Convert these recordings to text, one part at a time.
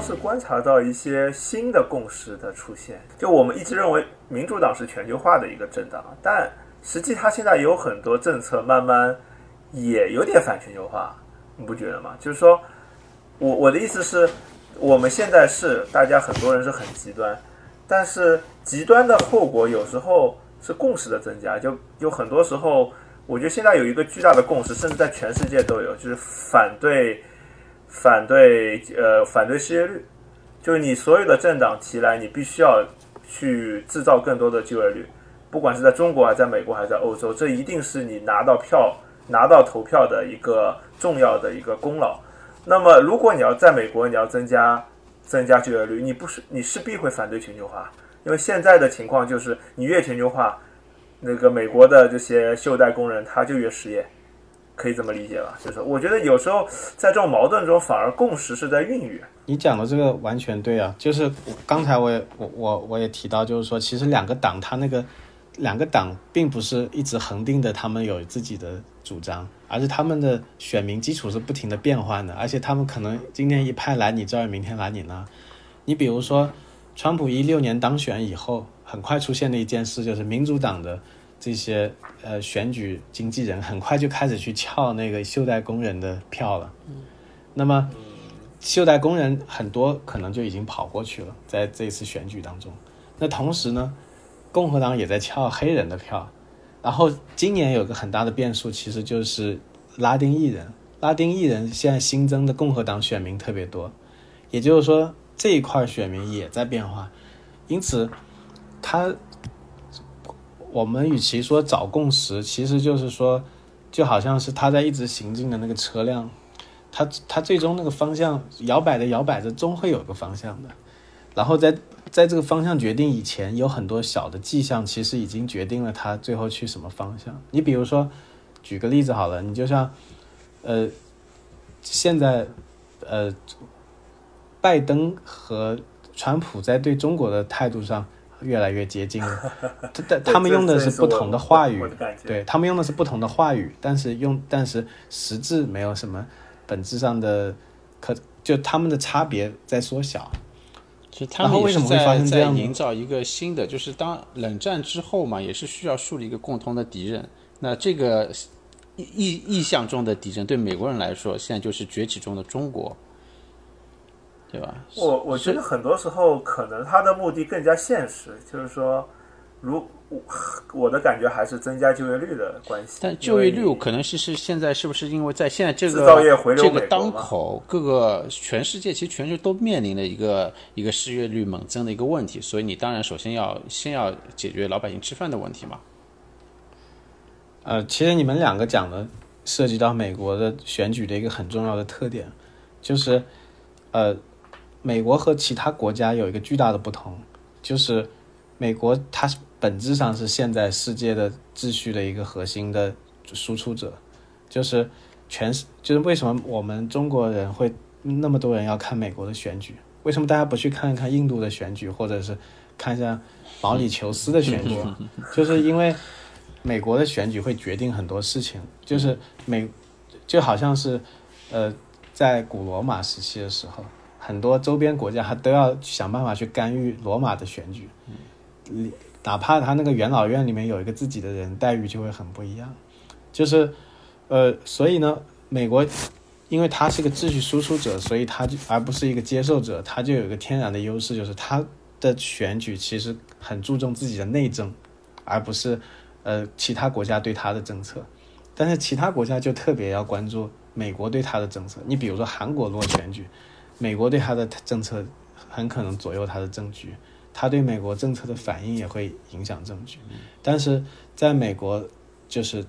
是观察到一些新的共识的出现。就我们一直认为民主党是全球化的一个政党，但实际它现在有很多政策慢慢也有点反全球化，你不觉得吗？就是说，我我的意思是，我们现在是大家很多人是很极端，但是极端的后果有时候是共识的增加，就有很多时候。我觉得现在有一个巨大的共识，甚至在全世界都有，就是反对反对呃反对失业率，就是你所有的政党提来，你必须要去制造更多的就业率，不管是在中国还是在美国还是在欧洲，这一定是你拿到票拿到投票的一个重要的一个功劳。那么如果你要在美国你要增加增加就业率，你不是你势必会反对全球化，因为现在的情况就是你越全球化。那个美国的这些袖带工人，他就越失业，可以这么理解吧？就是我觉得有时候在这种矛盾中，反而共识是在孕育。你讲的这个完全对啊，就是刚才我也我我我也提到，就是说其实两个党他那个两个党并不是一直恒定的，他们有自己的主张，而是他们的选民基础是不停的变换的，而且他们可能今天一派来你这儿，明天来你那。你比如说，川普一六年当选以后。很快出现的一件事就是，民主党的这些呃选举经纪人很快就开始去撬那个袖带工人的票了。那么，袖带工人很多可能就已经跑过去了，在这次选举当中。那同时呢，共和党也在撬黑人的票。然后今年有个很大的变数，其实就是拉丁裔人。拉丁裔人现在新增的共和党选民特别多，也就是说这一块选民也在变化，因此。他，我们与其说找共识，其实就是说，就好像是他在一直行进的那个车辆，他他最终那个方向摇摆着摇摆着，终会有个方向的。然后在在这个方向决定以前，有很多小的迹象，其实已经决定了他最后去什么方向。你比如说，举个例子好了，你就像，呃，现在，呃，拜登和川普在对中国的态度上。越来越接近了，但他们用的是不同的话语，对他们用的是不同的话语，但是用但是实质没有什么本质上的可，就他们的差别在缩小。其实他们为什么会发生这样营造一个新的，就是当冷战之后嘛，也是需要树立一个共同的敌人。那这个意意象中的敌人，对美国人来说，现在就是崛起中的中国。对吧？我我觉得很多时候可能他的目的更加现实，就是说，如我我的感觉还是增加就业率的关系。但就业率可能是是现在是不是因为在现在这个这个当口，各个全世界其实全球都面临的一个一个失业率猛增的一个问题，所以你当然首先要先要解决老百姓吃饭的问题嘛。呃，其实你们两个讲的涉及到美国的选举的一个很重要的特点，就是呃。美国和其他国家有一个巨大的不同，就是美国它本质上是现在世界的秩序的一个核心的输出者，就是全就是为什么我们中国人会那么多人要看美国的选举？为什么大家不去看一看印度的选举，或者是看一下毛里求斯的选举？就是因为美国的选举会决定很多事情，就是美就好像是呃在古罗马时期的时候。很多周边国家他都要想办法去干预罗马的选举，哪怕他那个元老院里面有一个自己的人，待遇就会很不一样。就是，呃，所以呢，美国因为它是个秩序输出者，所以它就而不是一个接受者，它就有一个天然的优势，就是它的选举其实很注重自己的内政，而不是呃其他国家对它的政策。但是其他国家就特别要关注美国对它的政策。你比如说韩国如果选举。美国对他的政策很可能左右他的政局，他对美国政策的反应也会影响政局。但是在美国，就是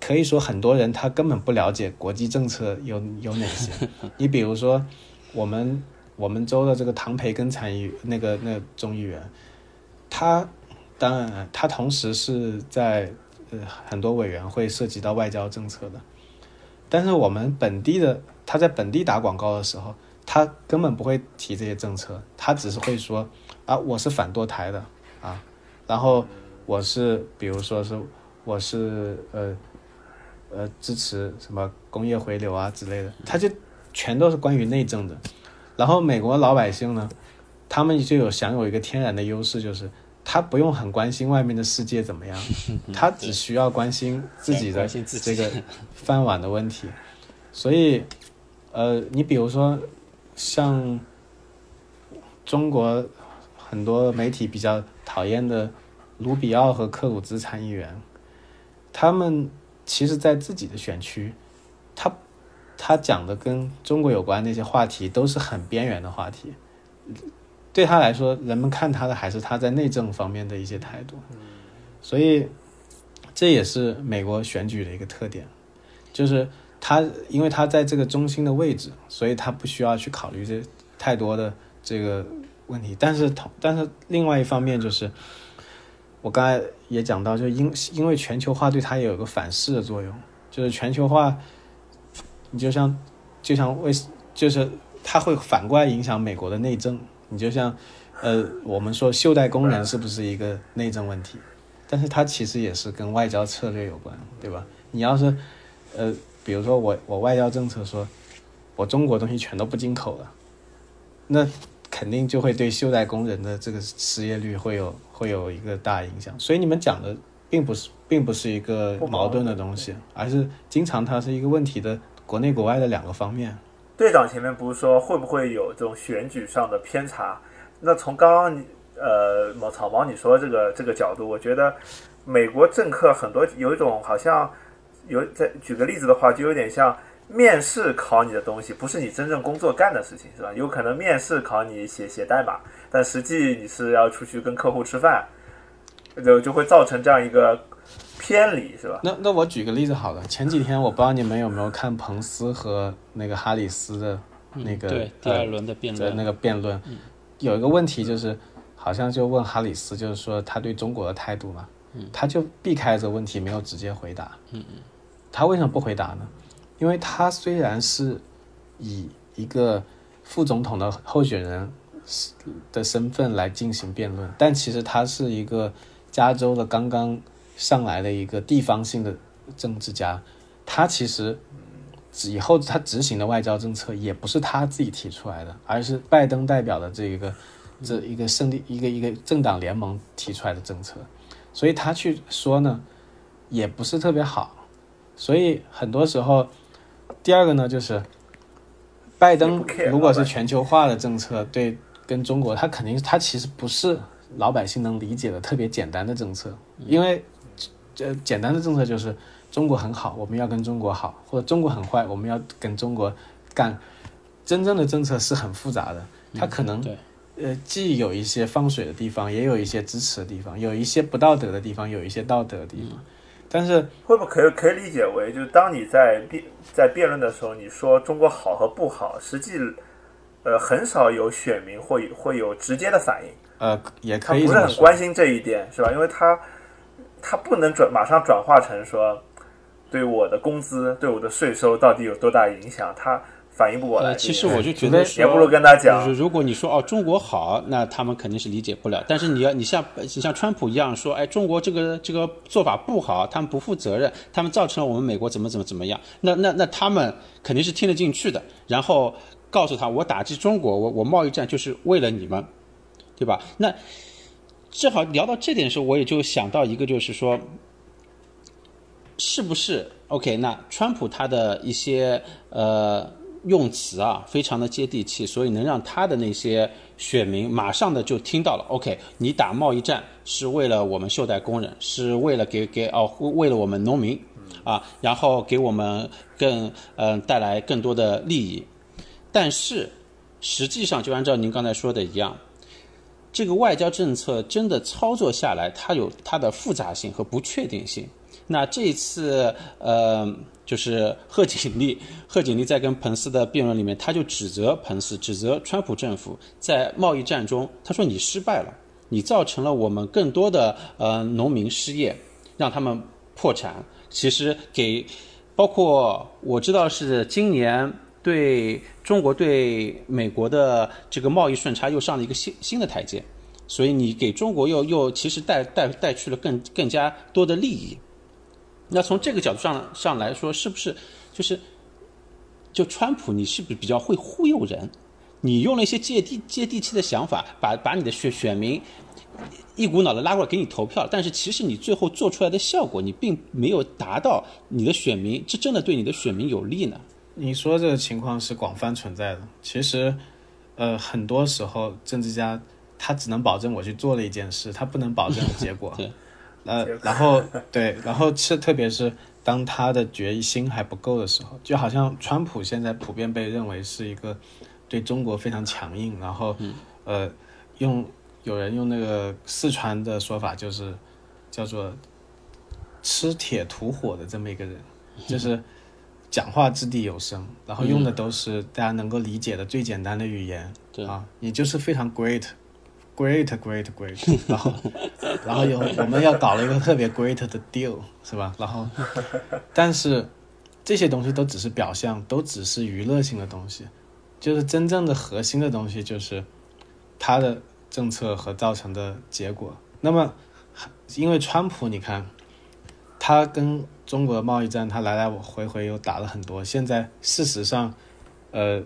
可以说很多人他根本不了解国际政策有有哪些。你比如说，我们我们州的这个唐培根参议那个那个众议员，他当然他同时是在呃很多委员会涉及到外交政策的，但是我们本地的。他在本地打广告的时候，他根本不会提这些政策，他只是会说啊，我是反堕胎的啊，然后我是比如说是我是呃呃支持什么工业回流啊之类的，他就全都是关于内政的。然后美国老百姓呢，他们就有享有一个天然的优势，就是他不用很关心外面的世界怎么样，他只需要关心自己的这个饭碗的问题。所以，呃，你比如说像中国很多媒体比较讨厌的卢比奥和克鲁兹参议员，他们其实，在自己的选区，他。他讲的跟中国有关那些话题都是很边缘的话题，对他来说，人们看他的还是他在内政方面的一些态度，所以这也是美国选举的一个特点，就是他因为他在这个中心的位置，所以他不需要去考虑这太多的这个问题。但是同但是另外一方面就是，我刚才也讲到，就因因为全球化对他也有个反噬的作用，就是全球化。你就像，就像为，就是它会反过来影响美国的内政。你就像，呃，我们说袖带工人是不是一个内政问题？但是它其实也是跟外交策略有关，对吧？你要是，呃，比如说我我外交政策说，我中国东西全都不进口了，那肯定就会对袖带工人的这个失业率会有会有一个大影响。所以你们讲的并不是并不是一个矛盾的东西，而是经常它是一个问题的。国内国外的两个方面，队长前面不是说会不会有这种选举上的偏差？那从刚刚你呃毛草毛你说这个这个角度，我觉得美国政客很多有一种好像有在举个例子的话，就有点像面试考你的东西，不是你真正工作干的事情，是吧？有可能面试考你写写代码，但实际你是要出去跟客户吃饭，就就会造成这样一个。偏离是吧？那那我举个例子好了。前几天我不知道你们有没有看彭斯和那个哈里斯的那个对第二轮的辩论那个辩论，有一个问题就是，好像就问哈里斯，就是说他对中国的态度嘛，他就避开这个问题，没有直接回答。嗯嗯，他为什么不回答呢？因为他虽然是以一个副总统的候选人的身份来进行辩论，但其实他是一个加州的刚刚。上来的一个地方性的政治家，他其实以后他执行的外交政策也不是他自己提出来的，而是拜登代表的这一个这一个胜利一个一个政党联盟提出来的政策，所以他去说呢，也不是特别好。所以很多时候，第二个呢，就是拜登如果是全球化的政策，对跟中国，他肯定他其实不是老百姓能理解的特别简单的政策，因为。这简单的政策就是中国很好，我们要跟中国好；或者中国很坏，我们要跟中国干。真正的政策是很复杂的，它可能呃既有一些放水的地方，也有一些支持的地方，有一些不道德的地方，有一些道德的地方。但是会不会可以可以理解为，就是当你在辩在辩论的时候，你说中国好和不好，实际呃很少有选民会会有直接的反应。呃，也可以不是很关心这一点，是吧？因为他。他不能转马上转化成说，对我的工资、对我的税收到底有多大影响？他反应不过来。其实我就觉得，也不如跟他讲，如果你说哦中国好，那他们肯定是理解不了。但是你要你像你像川普一样说，哎中国这个这个做法不好，他们不负责任，他们造成了我们美国怎么怎么怎么样，那那那他们肯定是听得进去的。然后告诉他，我打击中国，我我贸易战就是为了你们，对吧？那。正好聊到这点的时候，我也就想到一个，就是说，是不是 OK？那川普他的一些呃用词啊，非常的接地气，所以能让他的那些选民马上的就听到了 OK。你打贸易战是为了我们袖带工人，是为了给给哦，为了我们农民啊，然后给我们更嗯带来更多的利益。但是实际上，就按照您刚才说的一样。这个外交政策真的操作下来，它有它的复杂性和不确定性。那这一次，呃，就是贺锦丽，贺锦丽在跟彭斯的辩论里面，他就指责彭斯，指责川普政府在贸易战中，他说你失败了，你造成了我们更多的呃农民失业，让他们破产。其实给，包括我知道是今年。对中国对美国的这个贸易顺差又上了一个新新的台阶，所以你给中国又又其实带带带去了更更加多的利益。那从这个角度上上来说，是不是就是就川普你是不是比较会忽悠人？你用了一些接地接地气的想法，把把你的选选民一股脑的拉过来给你投票，但是其实你最后做出来的效果，你并没有达到你的选民，这真的对你的选民有利呢？你说这个情况是广泛存在的。其实，呃，很多时候政治家他只能保证我去做了一件事，他不能保证结果。对。呃，然后对，然后是特别是当他的决心还不够的时候，就好像川普现在普遍被认为是一个对中国非常强硬，然后呃，用有人用那个四川的说法就是叫做吃铁吐火的这么一个人，就是讲话掷地有声，然后用的都是大家能够理解的最简单的语言，啊，你就是非常 great。Great, great, great，然后，然后有我们要搞了一个特别 great 的 deal，是吧？然后，但是这些东西都只是表象，都只是娱乐性的东西，就是真正的核心的东西就是他的政策和造成的结果。那么，因为川普，你看他跟中国的贸易战，他来来回回又打了很多。现在事实上，呃，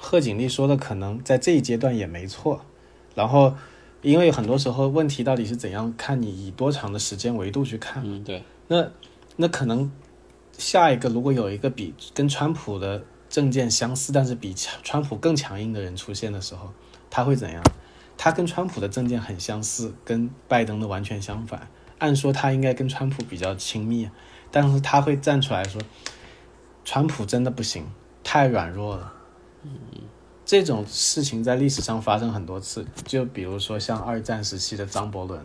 贺锦丽说的可能在这一阶段也没错。然后，因为很多时候问题到底是怎样，看你以多长的时间维度去看。嗯，对。那那可能下一个如果有一个比跟川普的政见相似，但是比川普更强硬的人出现的时候，他会怎样？他跟川普的政见很相似，跟拜登的完全相反。按说他应该跟川普比较亲密，但是他会站出来说，川普真的不行，太软弱了。嗯。这种事情在历史上发生很多次，就比如说像二战时期的张伯伦，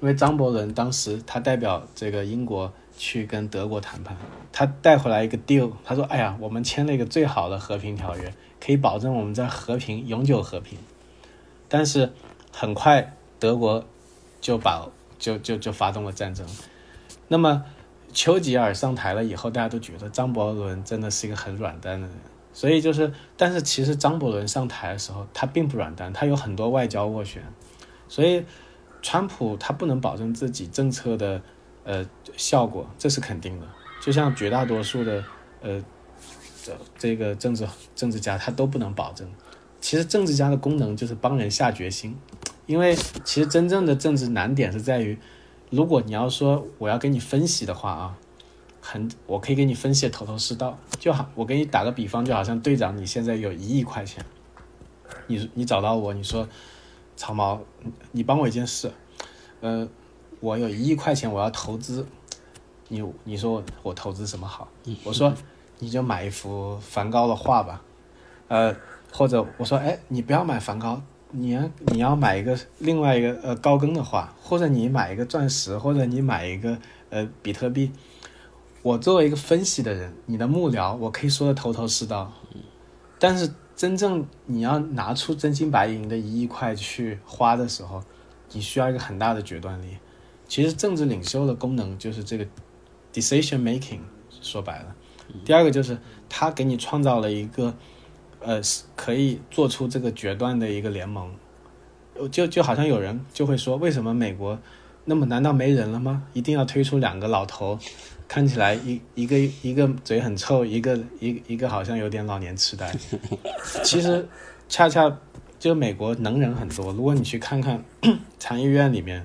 因为张伯伦当时他代表这个英国去跟德国谈判，他带回来一个 deal，他说：“哎呀，我们签了一个最好的和平条约，可以保证我们在和平永久和平。”但是很快德国就把就就就发动了战争。那么丘吉尔上台了以后，大家都觉得张伯伦真的是一个很软蛋的人。所以就是，但是其实张伯伦上台的时候，他并不软蛋，他有很多外交斡旋。所以，川普他不能保证自己政策的呃效果，这是肯定的。就像绝大多数的呃这这个政治政治家，他都不能保证。其实政治家的功能就是帮人下决心，因为其实真正的政治难点是在于，如果你要说我要给你分析的话啊。很，我可以给你分析的头头是道，就好。我给你打个比方，就好像队长，你现在有一亿块钱，你你找到我，你说，草毛，你帮我一件事，呃，我有一亿块钱，我要投资，你你说我投资什么好？我说你就买一幅梵高的画吧，呃，或者我说，哎，你不要买梵高，你要你要买一个另外一个呃高更的画，或者你买一个钻石，或者你买一个呃比特币。我作为一个分析的人，你的幕僚，我可以说的头头是道，但是真正你要拿出真金白银的一亿块去花的时候，你需要一个很大的决断力。其实政治领袖的功能就是这个 decision making，说白了。第二个就是他给你创造了一个，呃，可以做出这个决断的一个联盟。就就好像有人就会说，为什么美国那么难道没人了吗？一定要推出两个老头？看起来一一个一个嘴很臭，一个一一个好像有点老年痴呆。其实恰恰就美国能人很多。如果你去看看参议院里面，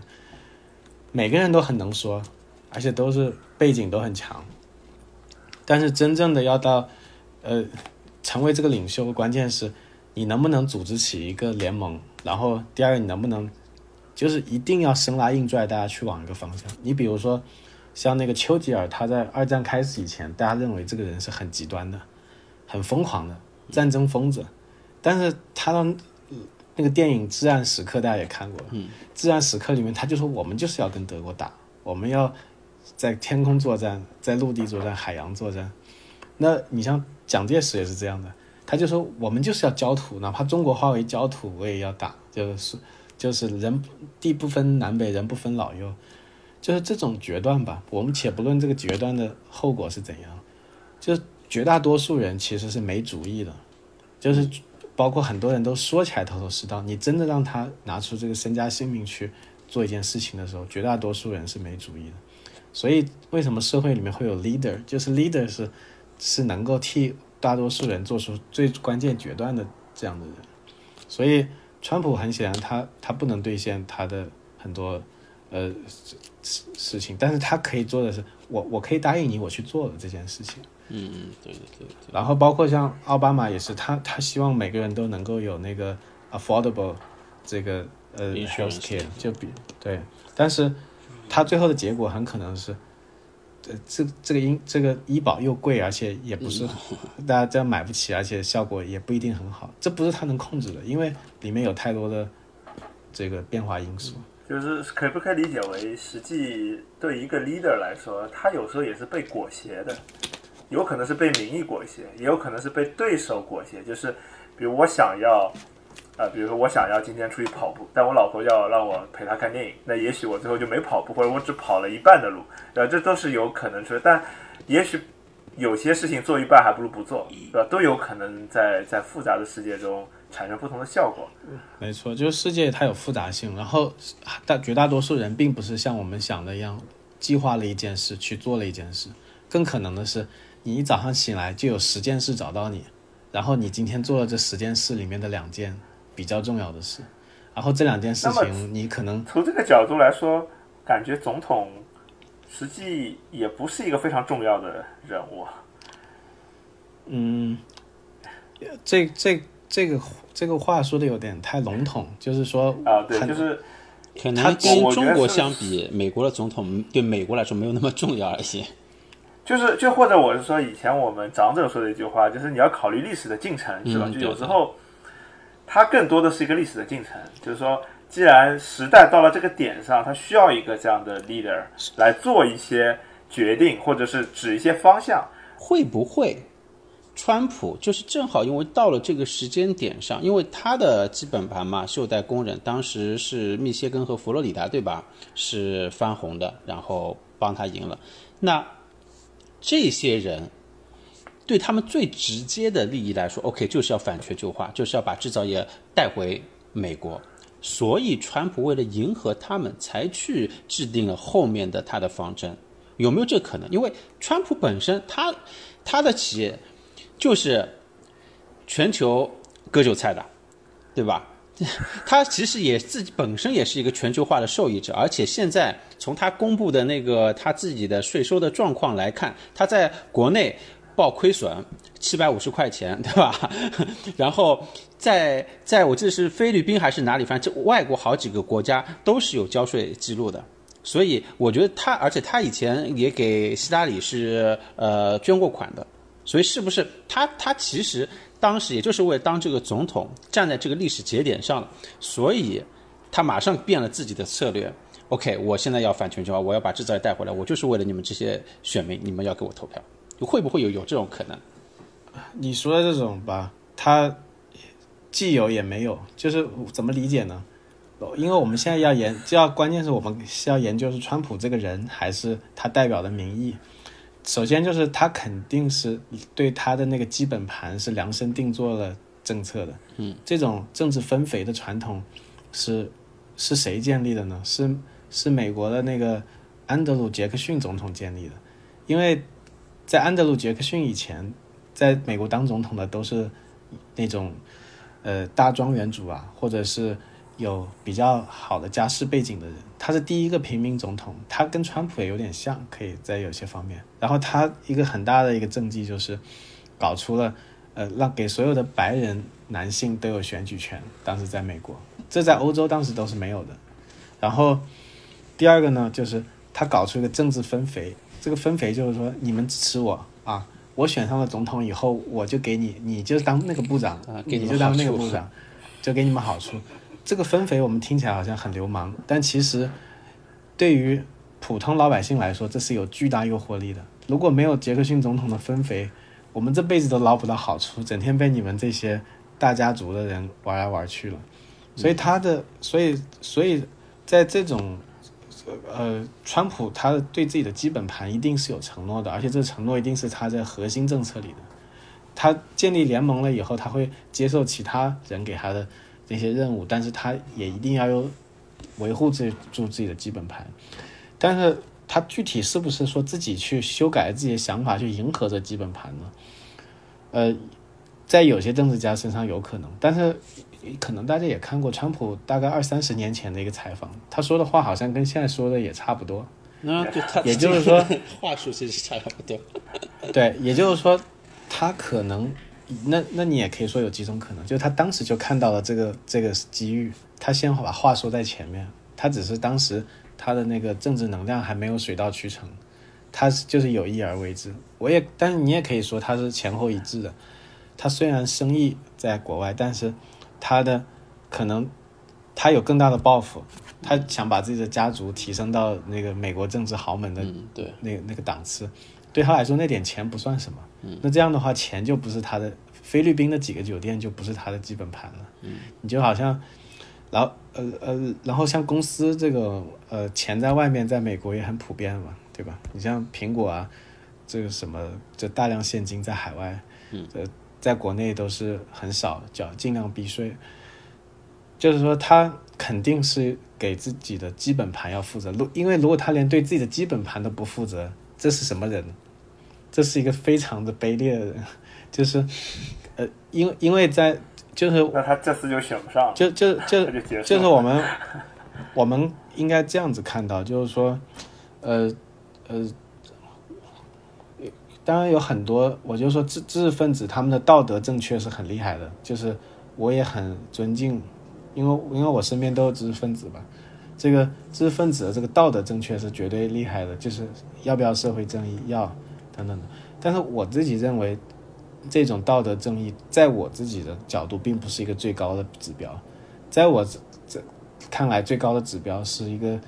每个人都很能说，而且都是背景都很强。但是真正的要到呃成为这个领袖，关键是你能不能组织起一个联盟。然后第二个，你能不能就是一定要生拉硬拽大家去往一个方向。你比如说。像那个丘吉尔，他在二战开始以前，大家认为这个人是很极端的、很疯狂的战争疯子。但是他的那个电影《至暗时刻》，大家也看过。嗯，《至暗时刻》里面，他就说我们就是要跟德国打，我们要在天空作战，在陆地作战，海洋作战。那你像蒋介石也是这样的，他就说我们就是要焦土，哪怕中国化为焦土，我也要打，就是就是人地不分南北，人不分老幼。就是这种决断吧，我们且不论这个决断的后果是怎样，就绝大多数人其实是没主意的，就是包括很多人都说起来头头是道，你真的让他拿出这个身家性命去做一件事情的时候，绝大多数人是没主意的。所以为什么社会里面会有 leader，就是 leader 是是能够替大多数人做出最关键决断的这样的人。所以，川普很显然他他不能兑现他的很多呃事事情，但是他可以做的是，我我可以答应你，我去做的这件事情。嗯嗯，对对对。然后包括像奥巴马也是，他他希望每个人都能够有那个 affordable 这个呃 health care，就比对，但是他最后的结果很可能是。这这这个医这个医保又贵，而且也不是 大家这样买不起，而且效果也不一定很好。这不是他能控制的，因为里面有太多的这个变化因素。就是可不可以理解为，实际对一个 leader 来说，他有时候也是被裹挟的，有可能是被民意裹挟，也有可能是被对手裹挟。就是比如我想要。啊，比如说我想要今天出去跑步，但我老婆要让我陪她看电影，那也许我最后就没跑步，或者我只跑了一半的路，呃，这都是有可能出。但也许有些事情做一半还不如不做，对吧？都有可能在在复杂的世界中产生不同的效果。没错，就是世界它有复杂性，然后大绝大多数人并不是像我们想的一样计划了一件事去做了一件事，更可能的是你一早上醒来就有十件事找到你，然后你今天做了这十件事里面的两件。比较重要的事，然后这两件事情，你可能从这个角度来说，感觉总统实际也不是一个非常重要的人物。嗯，这这这个这个话说的有点太笼统，就是说啊，对，就是可能跟中国相比，美国的总统对美国来说没有那么重要一些。就是就或者我是说，以前我们长者说的一句话，就是你要考虑历史的进程，是吧？就有时候。它更多的是一个历史的进程，就是说，既然时代到了这个点上，它需要一个这样的 leader 来做一些决定，或者是指一些方向。会不会，川普就是正好因为到了这个时间点上，因为他的基本盘嘛，袖带工人当时是密歇根和佛罗里达，对吧？是翻红的，然后帮他赢了。那这些人。对他们最直接的利益来说，OK，就是要反全球化，就是要把制造业带回美国。所以，川普为了迎合他们，才去制定了后面的他的方针。有没有这可能？因为川普本身，他他的企业就是全球割韭菜的，对吧？他其实也自己本身也是一个全球化的受益者，而且现在从他公布的那个他自己的税收的状况来看，他在国内。报亏损七百五十块钱，对吧？然后在在我记得是菲律宾还是哪里，反正这外国好几个国家都是有交税记录的。所以我觉得他，而且他以前也给希拉里是呃捐过款的。所以是不是他他其实当时也就是为了当这个总统站在这个历史节点上了，所以他马上变了自己的策略。OK，我现在要反全球化，我要把制造业带回来，我就是为了你们这些选民，你们要给我投票。会不会有有这种可能？你说的这种吧，他既有也没有，就是怎么理解呢？因为我们现在要研，就要关键是我们是要研究是川普这个人，还是他代表的民意。首先就是他肯定是对他的那个基本盘是量身定做了政策的。嗯，这种政治分肥的传统是是谁建立的呢？是是美国的那个安德鲁·杰克逊总统建立的，因为。在安德鲁·杰克逊以前，在美国当总统的都是那种呃大庄园主啊，或者是有比较好的家世背景的人。他是第一个平民总统，他跟川普也有点像，可以在有些方面。然后他一个很大的一个政绩就是搞出了呃让给所有的白人男性都有选举权。当时在美国，这在欧洲当时都是没有的。然后第二个呢，就是他搞出一个政治分肥。这个分肥就是说，你们支持我啊，我选上了总统以后，我就给你，你就当那个部长给，你就当那个部长，就给你们好处。这个分肥我们听起来好像很流氓，但其实对于普通老百姓来说，这是有巨大诱惑力的。如果没有杰克逊总统的分肥，我们这辈子都捞不到好处，整天被你们这些大家族的人玩来玩去了。所以他的，所以所以在这种。呃，川普他对自己的基本盘一定是有承诺的，而且这承诺一定是他在核心政策里的。他建立联盟了以后，他会接受其他人给他的那些任务，但是他也一定要有维护自住自己的基本盘。但是他具体是不是说自己去修改自己的想法去迎合这基本盘呢？呃，在有些政治家身上有可能，但是可能大家也看过川普大概二三十年前的一个采访，他说的话好像跟现在说的也差不多。那也就是说，话术其实差不多。对，也就是说，他可能，那那你也可以说有几种可能，就是他当时就看到了这个这个机遇，他先把话说在前面，他只是当时他的那个政治能量还没有水到渠成，他就是有意而为之。我也，但是你也可以说他是前后一致的。他虽然生意在国外，但是他的可能他有更大的抱负。他想把自己的家族提升到那个美国政治豪门的对那那个档次，对他来说那点钱不算什么。那这样的话，钱就不是他的。菲律宾的几个酒店就不是他的基本盘了。你就好像，然后呃呃，然后像公司这个呃钱在外面，在美国也很普遍嘛，对吧？你像苹果啊，这个什么，这大量现金在海外，呃，在国内都是很少缴，尽量避税。就是说他肯定是。给自己的基本盘要负责，如因为如果他连对自己的基本盘都不负责，这是什么人？这是一个非常的卑劣的人，就是，呃，因因为在就是那他这次就选不上，就就就就是我们我们应该这样子看到，就是说，呃呃，当然有很多，我就说知知识分子他们的道德正确是很厉害的，就是我也很尊敬。因为因为我身边都是知识分子吧，这个知识分子的这个道德正确是绝对厉害的，就是要不要社会正义，要等等的。但是我自己认为，这种道德正义在我自己的角度并不是一个最高的指标，在我这看来，最高的指标是一个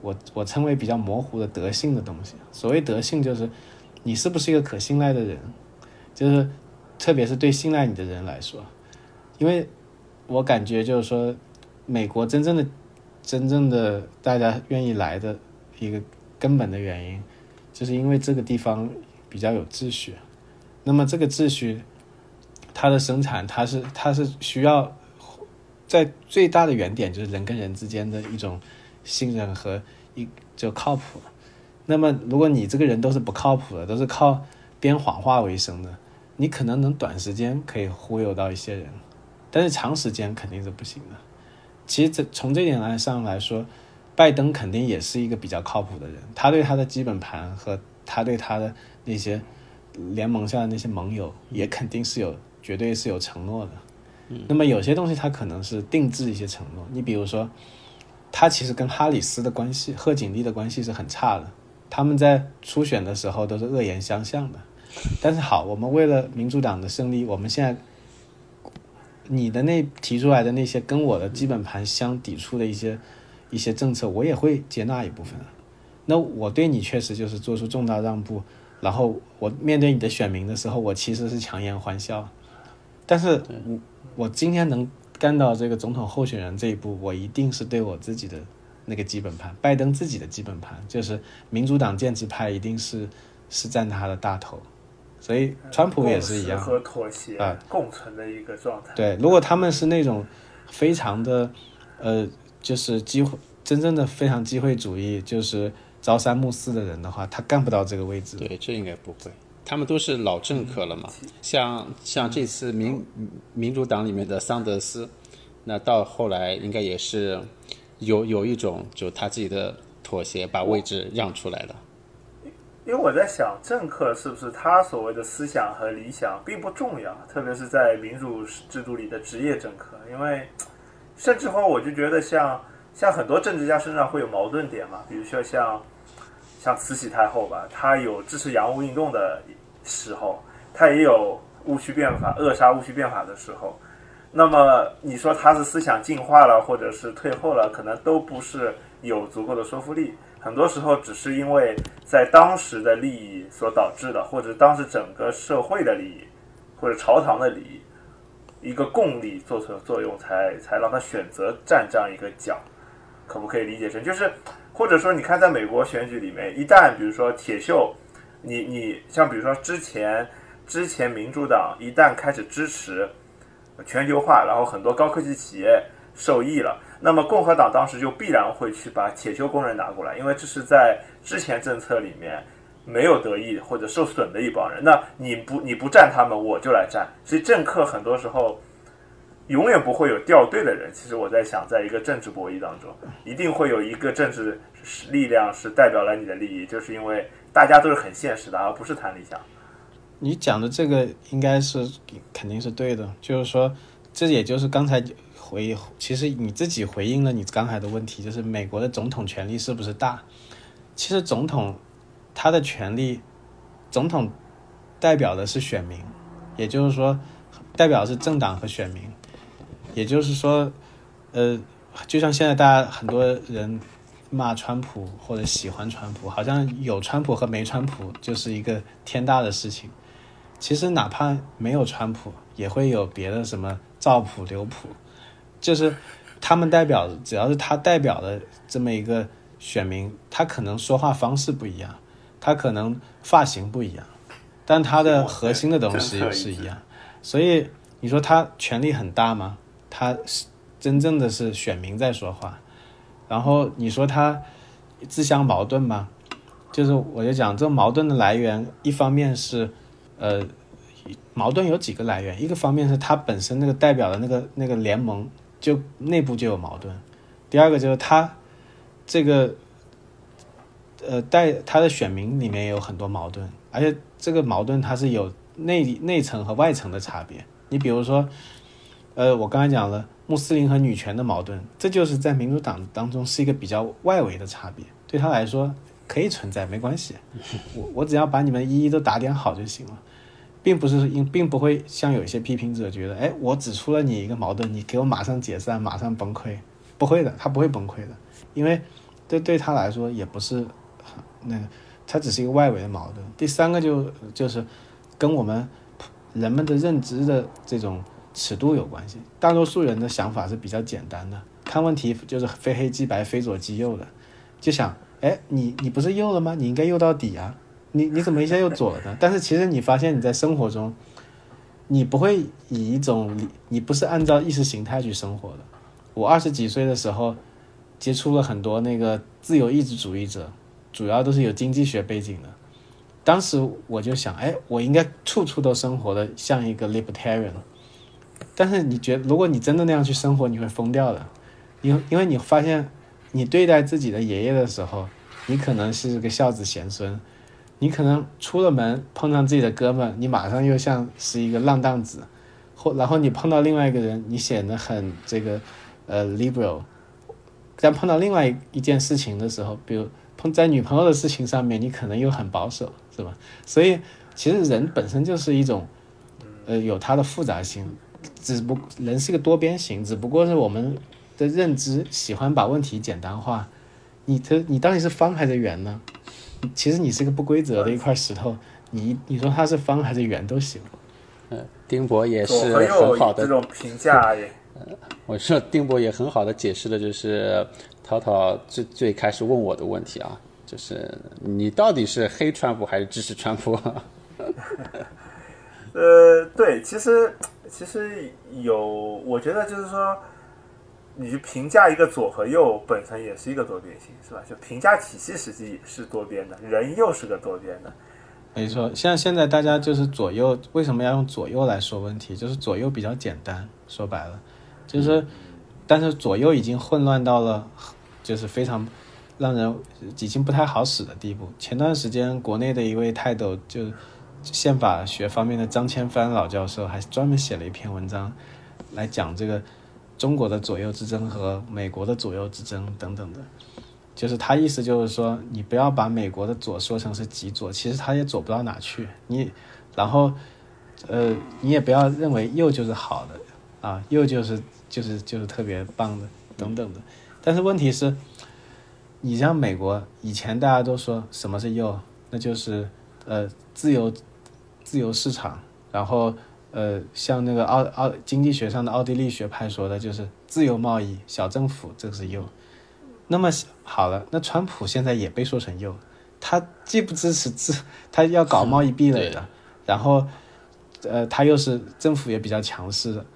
我我称为比较模糊的德性的东西。所谓德性，就是你是不是一个可信赖的人，就是特别是对信赖你的人来说，因为。我感觉就是说，美国真正的、真正的大家愿意来的一个根本的原因，就是因为这个地方比较有秩序。那么这个秩序，它的生产，它是它是需要在最大的原点就是人跟人之间的一种信任和一就靠谱。那么如果你这个人都是不靠谱的，都是靠编谎话为生的，你可能能短时间可以忽悠到一些人。但是长时间肯定是不行的。其实这从这点来上来说，拜登肯定也是一个比较靠谱的人。他对他的基本盘和他对他的那些联盟下的那些盟友，也肯定是有绝对是有承诺的。那么有些东西他可能是定制一些承诺。你比如说，他其实跟哈里斯的关系、贺锦丽的关系是很差的。他们在初选的时候都是恶言相向的。但是好，我们为了民主党的胜利，我们现在。你的那提出来的那些跟我的基本盘相抵触的一些一些政策，我也会接纳一部分。那我对你确实就是做出重大让步，然后我面对你的选民的时候，我其实是强颜欢笑。但是我我今天能干到这个总统候选人这一步，我一定是对我自己的那个基本盘，拜登自己的基本盘，就是民主党建制派一定是是占他的大头。所以，川普也是一样，和妥协啊共存的一个状态。对，如果他们是那种非常的，呃，就是机会真正的非常机会主义，就是朝三暮四的人的话，他干不到这个位置。对，这应该不会。他们都是老政客了嘛，像像这次民民主党里面的桑德斯，那到后来应该也是有有一种就他自己的妥协，把位置让出来了。因为我在想，政客是不是他所谓的思想和理想并不重要，特别是在民主制度里的职业政客。因为甚至乎，我就觉得像像很多政治家身上会有矛盾点嘛，比如说像像慈禧太后吧，她有支持洋务运动的时候，她也有戊戌变法扼杀戊戌变法的时候。那么你说她是思想进化了，或者是退后了，可能都不是有足够的说服力。很多时候只是因为在当时的利益所导致的，或者当时整个社会的利益，或者朝堂的利益，一个共力做出作用，才才让他选择站这样一个角，可不可以理解成就是，或者说你看，在美国选举里面，一旦比如说铁锈，你你像比如说之前之前民主党一旦开始支持全球化，然后很多高科技企业受益了。那么共和党当时就必然会去把铁锈工人拿过来，因为这是在之前政策里面没有得益或者受损的一帮人。那你不你不占他们，我就来占。所以政客很多时候永远不会有掉队的人。其实我在想，在一个政治博弈当中，一定会有一个政治力量是代表了你的利益，就是因为大家都是很现实的，而不是谈理想。你讲的这个应该是肯定是对的，就是说，这也就是刚才回，其实你自己回应了你刚才的问题，就是美国的总统权力是不是大？其实总统他的权力，总统代表的是选民，也就是说，代表是政党和选民，也就是说，呃，就像现在大家很多人骂川普或者喜欢川普，好像有川普和没川普就是一个天大的事情。其实哪怕没有川普，也会有别的什么赵普、刘普，就是他们代表，只要是他代表的这么一个选民，他可能说话方式不一样，他可能发型不一样，但他的核心的东西是一样。所以你说他权力很大吗？他是真正的是选民在说话。然后你说他自相矛盾吗？就是我就讲这矛盾的来源，一方面是。呃，矛盾有几个来源，一个方面是他本身那个代表的那个那个联盟就内部就有矛盾，第二个就是他这个呃带他的选民里面有很多矛盾，而且这个矛盾它是有内内层和外层的差别。你比如说，呃，我刚才讲了穆斯林和女权的矛盾，这就是在民主党当中是一个比较外围的差别，对他来说可以存在没关系，我我只要把你们一一都打点好就行了。并不是因，并不会像有一些批评者觉得，哎，我指出了你一个矛盾，你给我马上解散，马上崩溃，不会的，他不会崩溃的，因为这对他来说也不是那个，他只是一个外围的矛盾。第三个就就是跟我们人们的认知的这种尺度有关系，大多数人的想法是比较简单的，看问题就是非黑即白，非左即右的，就想，哎，你你不是右了吗？你应该右到底啊。你你怎么一下又左了呢？但是其实你发现你在生活中，你不会以一种你不是按照意识形态去生活的。我二十几岁的时候，接触了很多那个自由意志主义者，主要都是有经济学背景的。当时我就想，哎，我应该处处都生活的像一个 libertarian。但是你觉得，如果你真的那样去生活，你会疯掉的。因因为你发现，你对待自己的爷爷的时候，你可能是个孝子贤孙。你可能出了门碰上自己的哥们，你马上又像是一个浪荡子，或然后你碰到另外一个人，你显得很这个呃 liberal，但碰到另外一件事情的时候，比如碰在女朋友的事情上面，你可能又很保守，是吧？所以其实人本身就是一种呃有它的复杂性，只不人是个多边形，只不过是我们的认知喜欢把问题简单化。你这你到底是方还是圆呢？其实你是个不规则的一块石头，你你说它是方还是圆都行。嗯，丁博也是很好的这种评价嗯。我说丁博也很好的解释了，就是涛涛最最开始问我的问题啊，就是你到底是黑川普还是支持川普？呃，对，其实其实有，我觉得就是说。你去评价一个左和右本身也是一个多边形，是吧？就评价体系实际是多边的，人又是个多边的。没错，像现在大家就是左右，为什么要用左右来说问题？就是左右比较简单，说白了，就是，但是左右已经混乱到了，就是非常让人已经不太好使的地步。前段时间国内的一位泰斗，就宪法学方面的张千帆老教授，还专门写了一篇文章来讲这个。中国的左右之争和美国的左右之争等等的，就是他意思就是说，你不要把美国的左说成是极左，其实他也左不到哪去。你，然后，呃，你也不要认为右就是好的，啊，右就是就是就是特别棒的等等的。但是问题是，你像美国以前大家都说什么是右，那就是呃自由自由市场，然后。呃，像那个奥奥经济学上的奥地利学派说的，就是自由贸易、小政府，这个是右。那么好了，那川普现在也被说成右，他既不支持自，他要搞贸易壁垒的，然后，呃，他又是政府也比较强势的，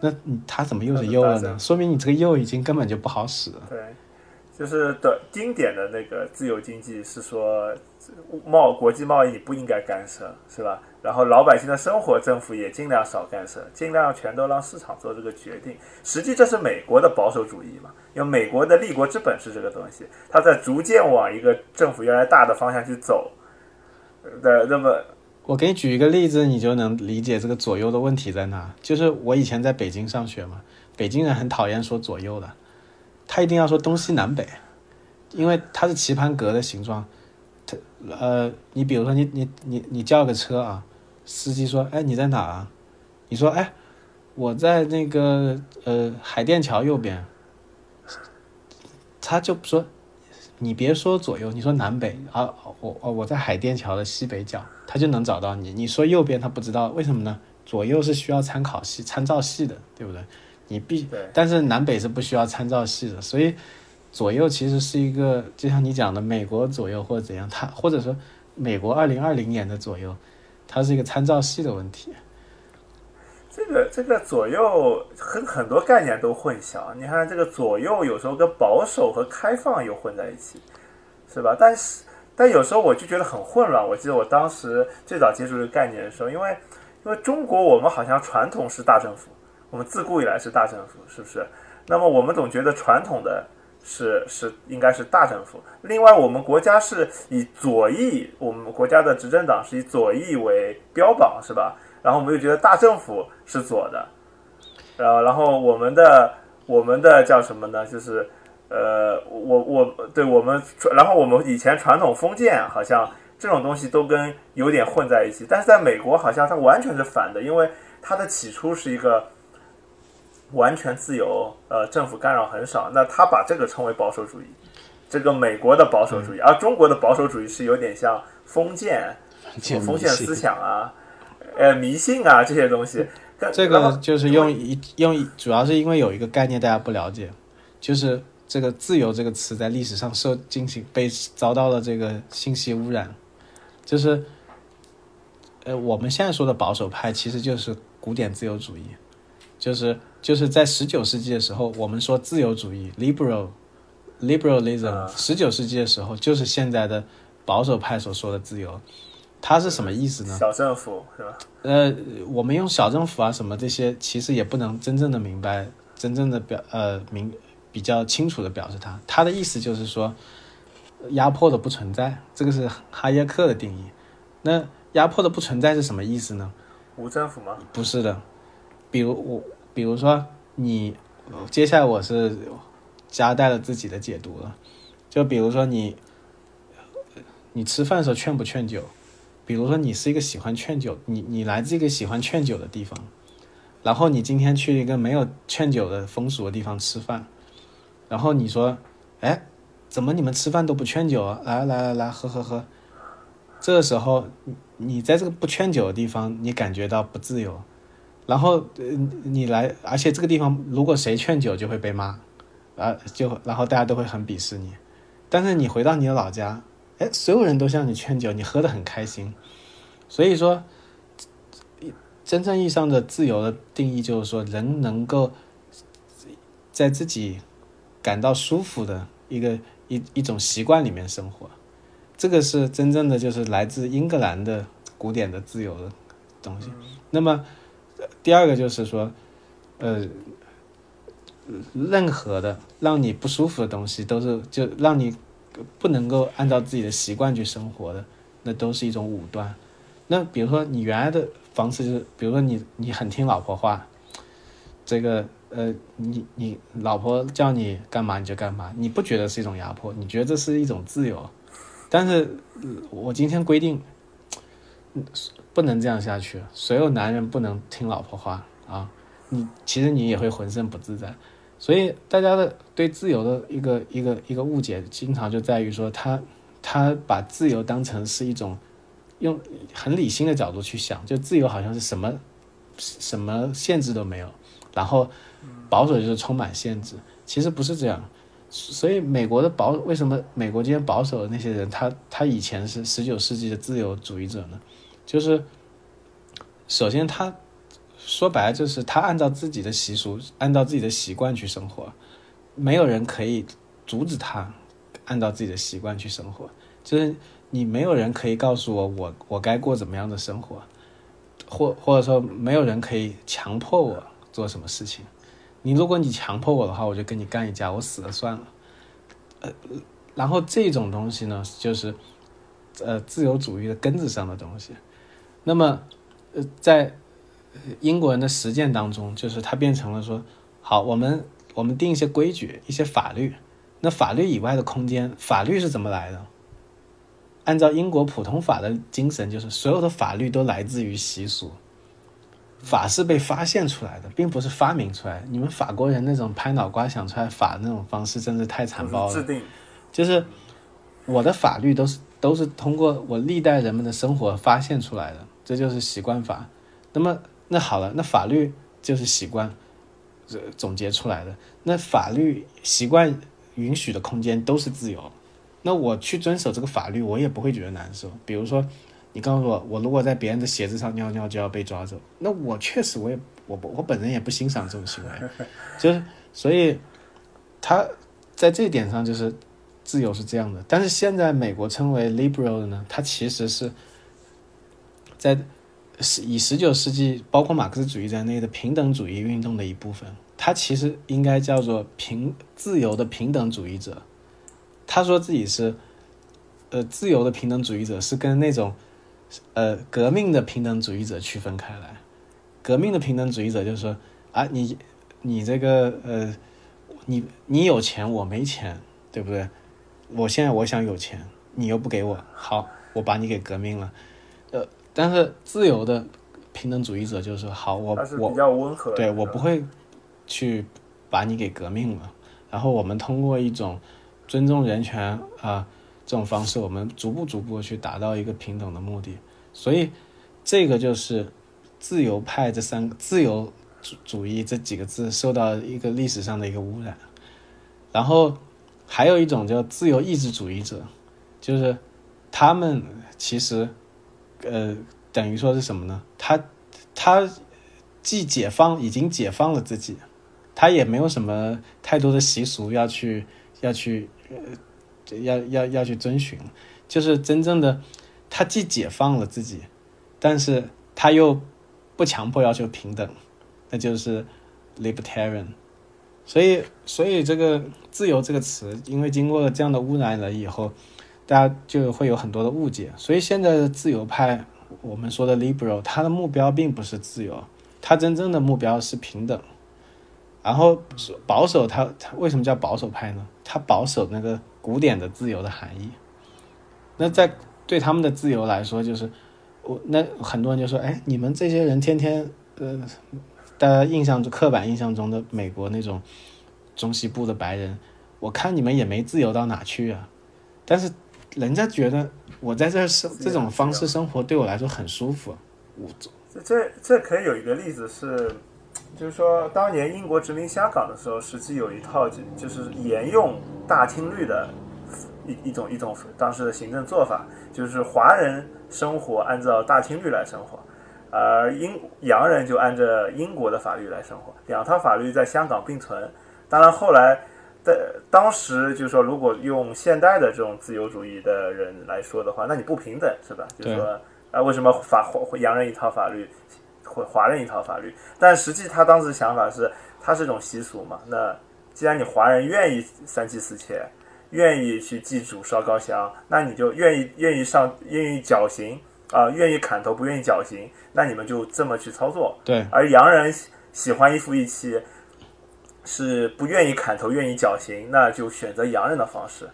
那他怎么又是右了呢？说明你这个右已经根本就不好使了。对，就是的经典的那个自由经济是说，贸国际贸易不应该干涉，是吧？然后老百姓的生活，政府也尽量少干涉，尽量全都让市场做这个决定。实际这是美国的保守主义嘛？因为美国的立国之本是这个东西，它在逐渐往一个政府越来大的方向去走。的那么，我给你举一个例子，你就能理解这个左右的问题在哪。就是我以前在北京上学嘛，北京人很讨厌说左右的。他一定要说东西南北，因为它是棋盘格的形状。他呃，你比如说你你你你叫个车啊，司机说，哎，你在哪啊？你说，哎，我在那个呃海淀桥右边。他就说，你别说左右，你说南北啊，我我我在海淀桥的西北角，他就能找到你。你说右边，他不知道为什么呢？左右是需要参考系参照系的，对不对？你必，但是南北是不需要参照系的，所以左右其实是一个，就像你讲的美国左右或者怎样，它或者说美国二零二零年的左右，它是一个参照系的问题。这个这个左右很很多概念都混淆，你看这个左右有时候跟保守和开放又混在一起，是吧？但是但有时候我就觉得很混乱。我记得我当时最早接触这个概念的时候，因为因为中国我们好像传统是大政府。我们自古以来是大政府，是不是？那么我们总觉得传统的是是应该是大政府。另外，我们国家是以左翼，我们国家的执政党是以左翼为标榜，是吧？然后我们又觉得大政府是左的，呃，然后我们的我们的叫什么呢？就是呃，我我对我们，然后我们以前传统封建好像这种东西都跟有点混在一起，但是在美国好像它完全是反的，因为它的起初是一个。完全自由，呃，政府干扰很少。那他把这个称为保守主义，这个美国的保守主义，而中国的保守主义是有点像封建、封建思想啊，呃，迷信啊这些东西。这个就是用一用，主要是因为有一个概念大家不了解，就是这个“自由”这个词在历史上受进行被遭到了这个信息污染，就是，呃，我们现在说的保守派其实就是古典自由主义，就是。就是在十九世纪的时候，我们说自由主义 （liberal liberalism）。十九世纪的时候，就是现在的保守派所说的自由。它是什么意思呢？小政府是吧？呃，我们用小政府啊什么这些，其实也不能真正的明白，真正的表呃明比较清楚的表示它。它的意思就是说，压迫的不存在。这个是哈耶克的定义。那压迫的不存在是什么意思呢？无政府吗？不是的，比如我。比如说你，接下来我是夹带了自己的解读了。就比如说你，你吃饭的时候劝不劝酒？比如说你是一个喜欢劝酒，你你来自一个喜欢劝酒的地方，然后你今天去一个没有劝酒的风俗的地方吃饭，然后你说，哎，怎么你们吃饭都不劝酒啊？来来来来，喝喝喝。这个时候，你在这个不劝酒的地方，你感觉到不自由。然后，呃，你来，而且这个地方如果谁劝酒就会被骂，啊，就然后大家都会很鄙视你。但是你回到你的老家，哎，所有人都向你劝酒，你喝得很开心。所以说，真正意义上的自由的定义就是说，人能够在自己感到舒服的一个一一种习惯里面生活。这个是真正的就是来自英格兰的古典的自由的东西。那么。第二个就是说，呃，任何的让你不舒服的东西，都是就让你不能够按照自己的习惯去生活的，那都是一种武断。那比如说你原来的方式就是，比如说你你很听老婆话，这个呃，你你老婆叫你干嘛你就干嘛，你不觉得是一种压迫，你觉得这是一种自由。但是我今天规定。不能这样下去，所有男人不能听老婆话啊！你其实你也会浑身不自在，所以大家的对自由的一个一个一个误解，经常就在于说他他把自由当成是一种用很理性的角度去想，就自由好像是什么什么限制都没有，然后保守就是充满限制，其实不是这样。所以美国的保为什么美国今天保守的那些人，他他以前是十九世纪的自由主义者呢？就是，首先他说白了就是他按照自己的习俗，按照自己的习惯去生活，没有人可以阻止他按照自己的习惯去生活。就是你没有人可以告诉我，我我该过怎么样的生活，或或者说没有人可以强迫我做什么事情。你如果你强迫我的话，我就跟你干一架，我死了算了。呃，然后这种东西呢，就是呃自由主义的根子上的东西。那么呃在英国人的实践当中，就是它变成了说，好，我们我们定一些规矩，一些法律。那法律以外的空间，法律是怎么来的？按照英国普通法的精神，就是所有的法律都来自于习俗，法是被发现出来的，并不是发明出来。你们法国人那种拍脑瓜想出来法那种方式，真是太残暴了。制定就是我的法律都是都是通过我历代人们的生活发现出来的，这就是习惯法。那么那好了，那法律就是习惯这总结出来的。那法律习惯允许的空间都是自由。那我去遵守这个法律，我也不会觉得难受。比如说，你告诉我，我如果在别人的鞋子上尿尿就要被抓走，那我确实我也我我本人也不欣赏这种行为，就是所以他在这点上就是自由是这样的。但是现在美国称为 liberal 的呢，它其实是在十以十九世纪包括马克思主义在内的平等主义运动的一部分，它其实应该叫做平自由的平等主义者。他说自己是，呃，自由的平等主义者是跟那种，呃，革命的平等主义者区分开来。革命的平等主义者就是说，啊，你，你这个，呃，你你有钱我没钱，对不对？我现在我想有钱，你又不给我，好，我把你给革命了。呃，但是自由的平等主义者就是说，好，我我比较温和，对我不会去把你给革命了。然后我们通过一种。尊重人权啊，这种方式，我们逐步逐步去达到一个平等的目的。所以，这个就是自由派这三个自由主主义这几个字受到一个历史上的一个污染。然后还有一种叫自由意志主义者，就是他们其实呃等于说是什么呢？他他既解放已经解放了自己，他也没有什么太多的习俗要去要去。呃，要要要去遵循，就是真正的，他既解放了自己，但是他又不强迫要求平等，那就是 libertarian。所以，所以这个自由这个词，因为经过了这样的污染了以后，大家就会有很多的误解。所以现在的自由派，我们说的 liberal，他的目标并不是自由，他真正的目标是平等。然后保守，他他为什么叫保守派呢？他保守那个古典的自由的含义。那在对他们的自由来说，就是我那很多人就说：“哎，你们这些人天天呃，大家印象中刻板印象中的美国那种中西部的白人，我看你们也没自由到哪去啊。”但是人家觉得我在这生这种方式生活对我来说很舒服。我这这这可以有一个例子是。就是说，当年英国殖民香港的时候，实际有一套就就是沿用大清律的一一种一种当时的行政做法，就是华人生活按照大清律来生活，而英洋人就按照英国的法律来生活，两套法律在香港并存。当然后来的当时就是说，如果用现代的这种自由主义的人来说的话，那你不平等是吧？就是说啊，为什么法洋人一套法律？或华人一套法律，但实际他当时想法是，它是一种习俗嘛。那既然你华人愿意三妻四妾，愿意去祭祖烧高香，那你就愿意愿意上愿意绞刑啊，愿意砍头不愿意绞刑，那你们就这么去操作。对。而洋人喜欢一夫一妻，是不愿意砍头愿意绞刑，那就选择洋人的方式。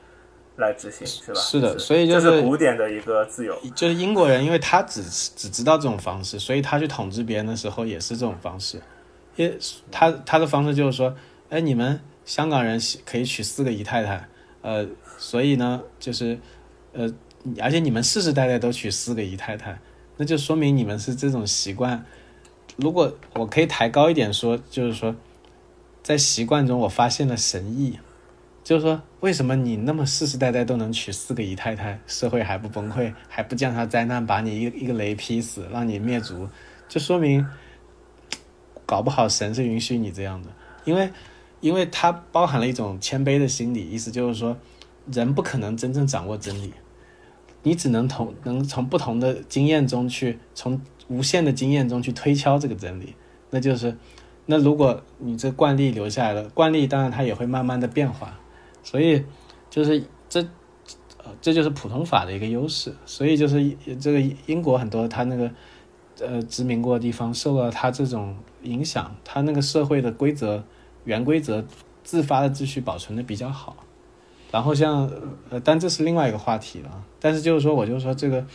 来执行是吧？是的，所以就是古典的一个自由。就是英国人，因为他只只知道这种方式，所以他去统治别人的时候也是这种方式。因为他他的方式就是说，哎，你们香港人可以娶四个姨太太，呃，所以呢，就是呃，而且你们世世代代都娶四个姨太太，那就说明你们是这种习惯。如果我可以抬高一点说，就是说，在习惯中我发现了神意。就是说，为什么你那么世世代代都能娶四个姨太太，社会还不崩溃，还不降下灾难，把你一一个雷劈死，让你灭族？就说明，搞不好神是允许你这样的，因为，因为它包含了一种谦卑的心理，意思就是说，人不可能真正掌握真理，你只能同能从不同的经验中去，从无限的经验中去推敲这个真理。那就是，那如果你这惯例留下来了，惯例当然它也会慢慢的变化，所以就是这，呃，这就是普通法的一个优势。所以就是这个英国很多它那个。呃，殖民过的地方受到它这种影响，它那个社会的规则、原规则、自发的秩序保存的比较好。然后像呃，但这是另外一个话题了。但是就是说，我就说这个，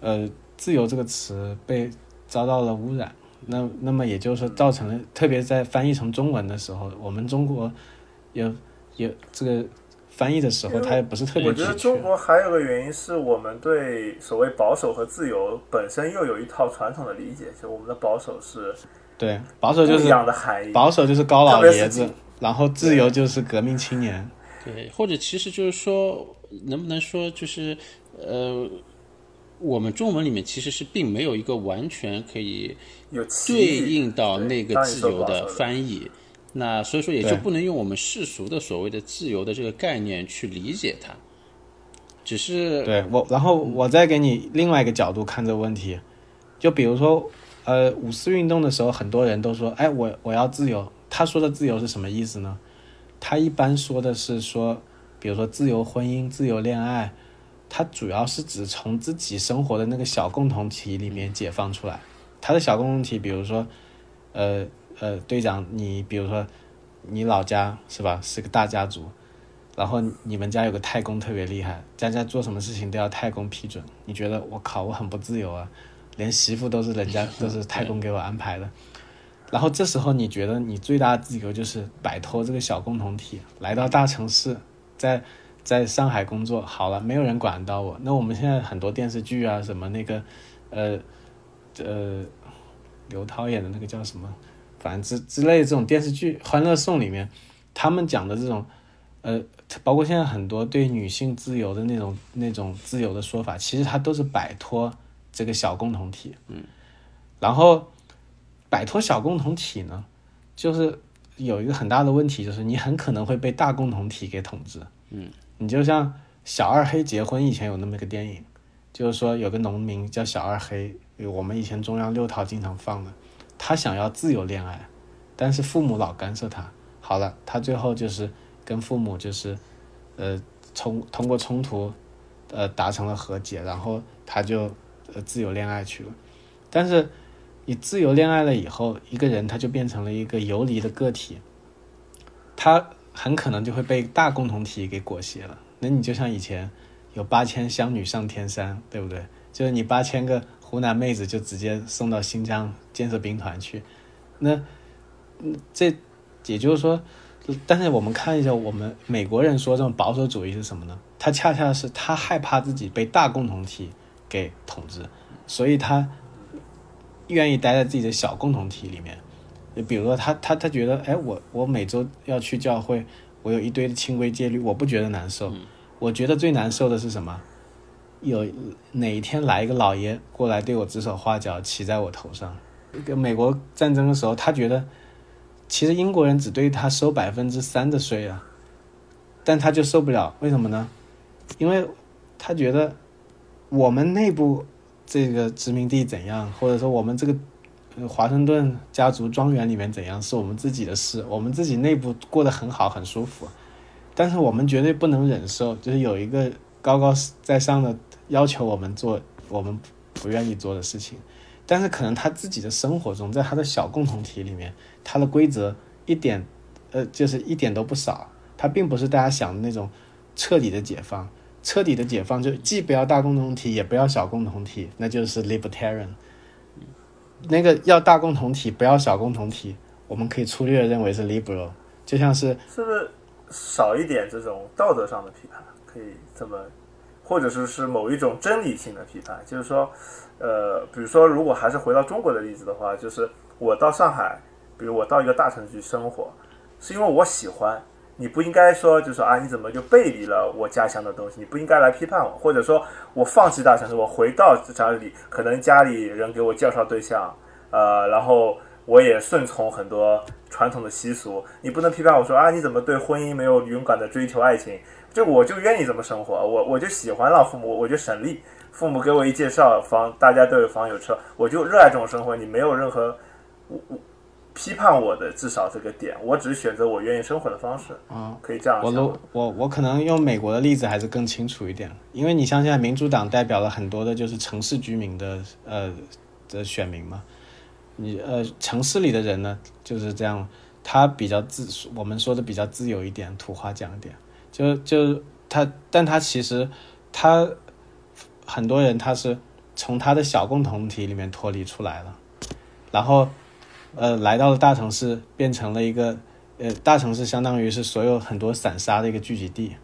呃，自由这个词被遭到了污染。那那么也就是说，造成了特别在翻译成中文的时候，我们中国有有这个。翻译的时候，它也不是特别。我觉得中国还有个原因是我们对所谓保守和自由本身又有一套传统的理解，就我们的保守是，对保守就是一样的含义，保守就是高老爷子，然后自由就是革命青年。对，或者其实就是说，能不能说就是呃，我们中文里面其实是并没有一个完全可以对应到那个自由的翻译。那所以说也就不能用我们世俗的所谓的自由的这个概念去理解它，只是对我，然后我再给你另外一个角度看这个问题，就比如说，呃，五四运动的时候，很多人都说，哎，我我要自由。他说的自由是什么意思呢？他一般说的是说，比如说自由婚姻、自由恋爱，他主要是指从自己生活的那个小共同体里面解放出来。他的小共同体，比如说，呃。呃，队长，你比如说，你老家是吧，是个大家族，然后你们家有个太公特别厉害，家家做什么事情都要太公批准。你觉得我靠，我很不自由啊，连媳妇都是人家 都是太公给我安排的。然后这时候你觉得你最大的自由就是摆脱这个小共同体，来到大城市，在在上海工作好了，没有人管到我。那我们现在很多电视剧啊，什么那个，呃呃，刘涛演的那个叫什么？反正之之类的这种电视剧《欢乐颂》里面，他们讲的这种，呃，包括现在很多对女性自由的那种那种自由的说法，其实它都是摆脱这个小共同体。嗯，然后摆脱小共同体呢，就是有一个很大的问题，就是你很可能会被大共同体给统治。嗯，你就像小二黑结婚以前有那么一个电影，就是说有个农民叫小二黑，我们以前中央六套经常放的。他想要自由恋爱，但是父母老干涉他。好了，他最后就是跟父母就是，呃，冲通过冲突，呃，达成了和解，然后他就呃自由恋爱去了。但是你自由恋爱了以后，一个人他就变成了一个游离的个体，他很可能就会被大共同体给裹挟了。那你就像以前有八千湘女上天山，对不对？就是你八千个。湖南妹子就直接送到新疆建设兵团去，那，这也就是说，但是我们看一下，我们美国人说这种保守主义是什么呢？他恰恰是他害怕自己被大共同体给统治，所以他愿意待在自己的小共同体里面。就比如说，他他他觉得，哎，我我每周要去教会，我有一堆的清规戒律，我不觉得难受。我觉得最难受的是什么？有哪一天来一个老爷过来对我指手画脚，骑在我头上？跟美国战争的时候，他觉得其实英国人只对他收百分之三的税啊，但他就受不了，为什么呢？因为他觉得我们内部这个殖民地怎样，或者说我们这个华盛顿家族庄园里面怎样，是我们自己的事，我们自己内部过得很好很舒服，但是我们绝对不能忍受，就是有一个高高在上的。要求我们做我们不愿意做的事情，但是可能他自己的生活中，在他的小共同体里面，他的规则一点，呃，就是一点都不少。他并不是大家想的那种彻底的解放，彻底的解放就既不要大共同体，也不要小共同体，那就是 libertarian。那个要大共同体，不要小共同体，我们可以粗略的认为是 liberal，就像是是不是少一点这种道德上的批判，可以这么。或者说是某一种真理性的批判，就是说，呃，比如说，如果还是回到中国的例子的话，就是我到上海，比如我到一个大城市生活，是因为我喜欢，你不应该说，就是说啊，你怎么就背离了我家乡的东西？你不应该来批判我，或者说我放弃大城市，我回到家里，可能家里人给我介绍对象，呃，然后我也顺从很多传统的习俗。你不能批判我说啊，你怎么对婚姻没有勇敢的追求爱情？就我就愿意这么生活，我我就喜欢让父母，我就省力。父母给我一介绍房，大家都有房有车，我就热爱这种生活。你没有任何我我批判我的，至少这个点，我只是选择我愿意生活的方式。啊，可以这样。我我我可能用美国的例子还是更清楚一点，因为你像现在民主党代表了很多的就是城市居民的呃的选民嘛，你呃城市里的人呢就是这样，他比较自我们说的比较自由一点，土话讲一点。就就他，但他其实他很多人他是从他的小共同体里面脱离出来了，然后呃来到了大城市，变成了一个呃大城市相当于是所有很多散沙的一个聚集地，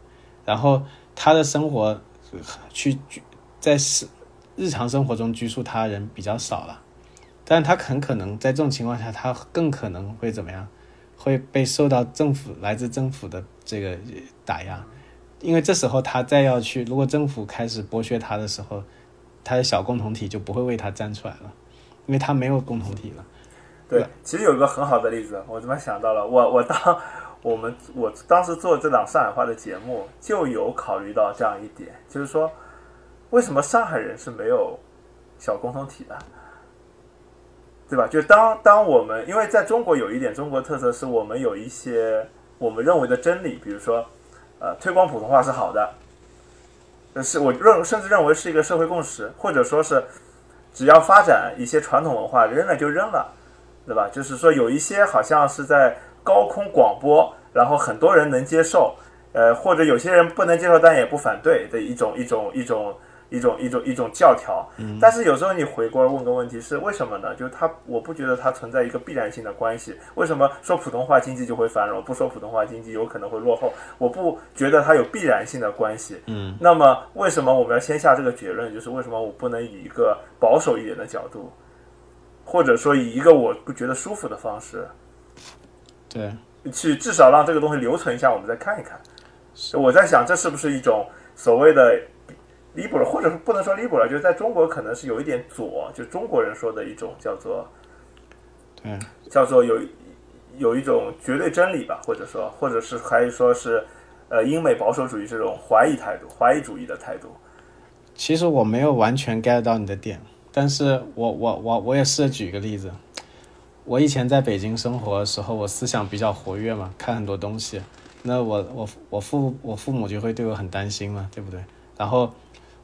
然后他的生活去在是日常生活中拘束他人比较少了，但他很可能在这种情况下，他更可能会怎么样？会被受到政府来自政府的这个打压，因为这时候他再要去，如果政府开始剥削他的时候，他的小共同体就不会为他站出来了，因为他没有共同体了。对，其实有一个很好的例子，我怎么想到了？我我当我们我当时做这档上海话的节目，就有考虑到这样一点，就是说，为什么上海人是没有小共同体的？对吧？就当当我们因为在中国有一点中国特色，是我们有一些我们认为的真理，比如说，呃，推广普通话是好的，是我认甚至认为是一个社会共识，或者说是只要发展一些传统文化，扔了就扔了，对吧？就是说有一些好像是在高空广播，然后很多人能接受，呃，或者有些人不能接受但也不反对的一种一种一种。一种一种一种教条，但是有时候你回过来问个问题是为什么呢？就是它，我不觉得它存在一个必然性的关系。为什么说普通话经济就会繁荣，不说普通话经济有可能会落后？我不觉得它有必然性的关系。嗯，那么为什么我们要先下这个结论？就是为什么我不能以一个保守一点的角度，或者说以一个我不觉得舒服的方式，对，去至少让这个东西留存一下，我们再看一看。我在想，这是不是一种所谓的？liberal，或者不能说 liberal，就是在中国可能是有一点左，就中国人说的一种叫做，对，叫做有有一种绝对真理吧，或者说，或者是还说是呃英美保守主义这种怀疑态度、怀疑主义的态度。其实我没有完全 get 到你的点，但是我我我我也试着举一个例子，我以前在北京生活的时候，我思想比较活跃嘛，看很多东西，那我我我父我父母就会对我很担心嘛，对不对？然后。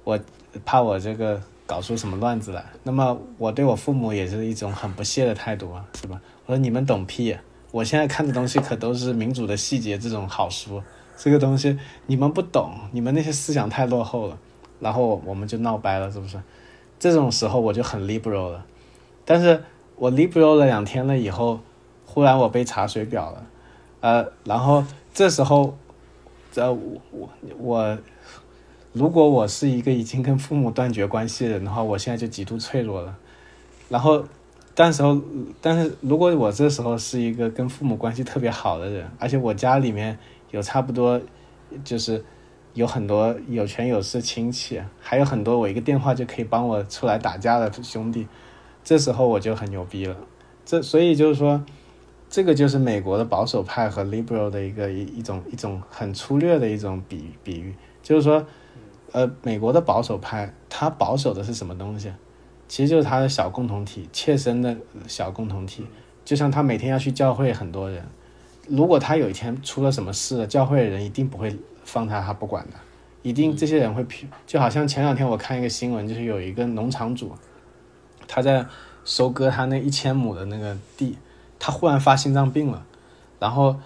我怕我这个搞出什么乱子来，那么我对我父母也是一种很不屑的态度啊，是吧？我说你们懂屁！我现在看的东西可都是民主的细节这种好书，这个东西你们不懂，你们那些思想太落后了。然后我们就闹掰了，是不是？这种时候我就很 liberal 了，但是我 liberal 了两天了以后，忽然我被查水表了，呃，然后这时候，这我我我。如果我是一个已经跟父母断绝关系的人的话，我现在就极度脆弱了。然后，但时候，但是如果我这时候是一个跟父母关系特别好的人，而且我家里面有差不多，就是有很多有权有势亲戚，还有很多我一个电话就可以帮我出来打架的兄弟，这时候我就很牛逼了。这所以就是说，这个就是美国的保守派和 liberal 的一个一一种一种很粗略的一种比比喻，就是说。呃，美国的保守派，他保守的是什么东西？其实就是他的小共同体，切身的小共同体。就像他每天要去教会，很多人，如果他有一天出了什么事，教会的人一定不会放他，他不管的，一定这些人会就好像前两天我看一个新闻，就是有一个农场主，他在收割他那一千亩的那个地，他忽然发心脏病了，然后。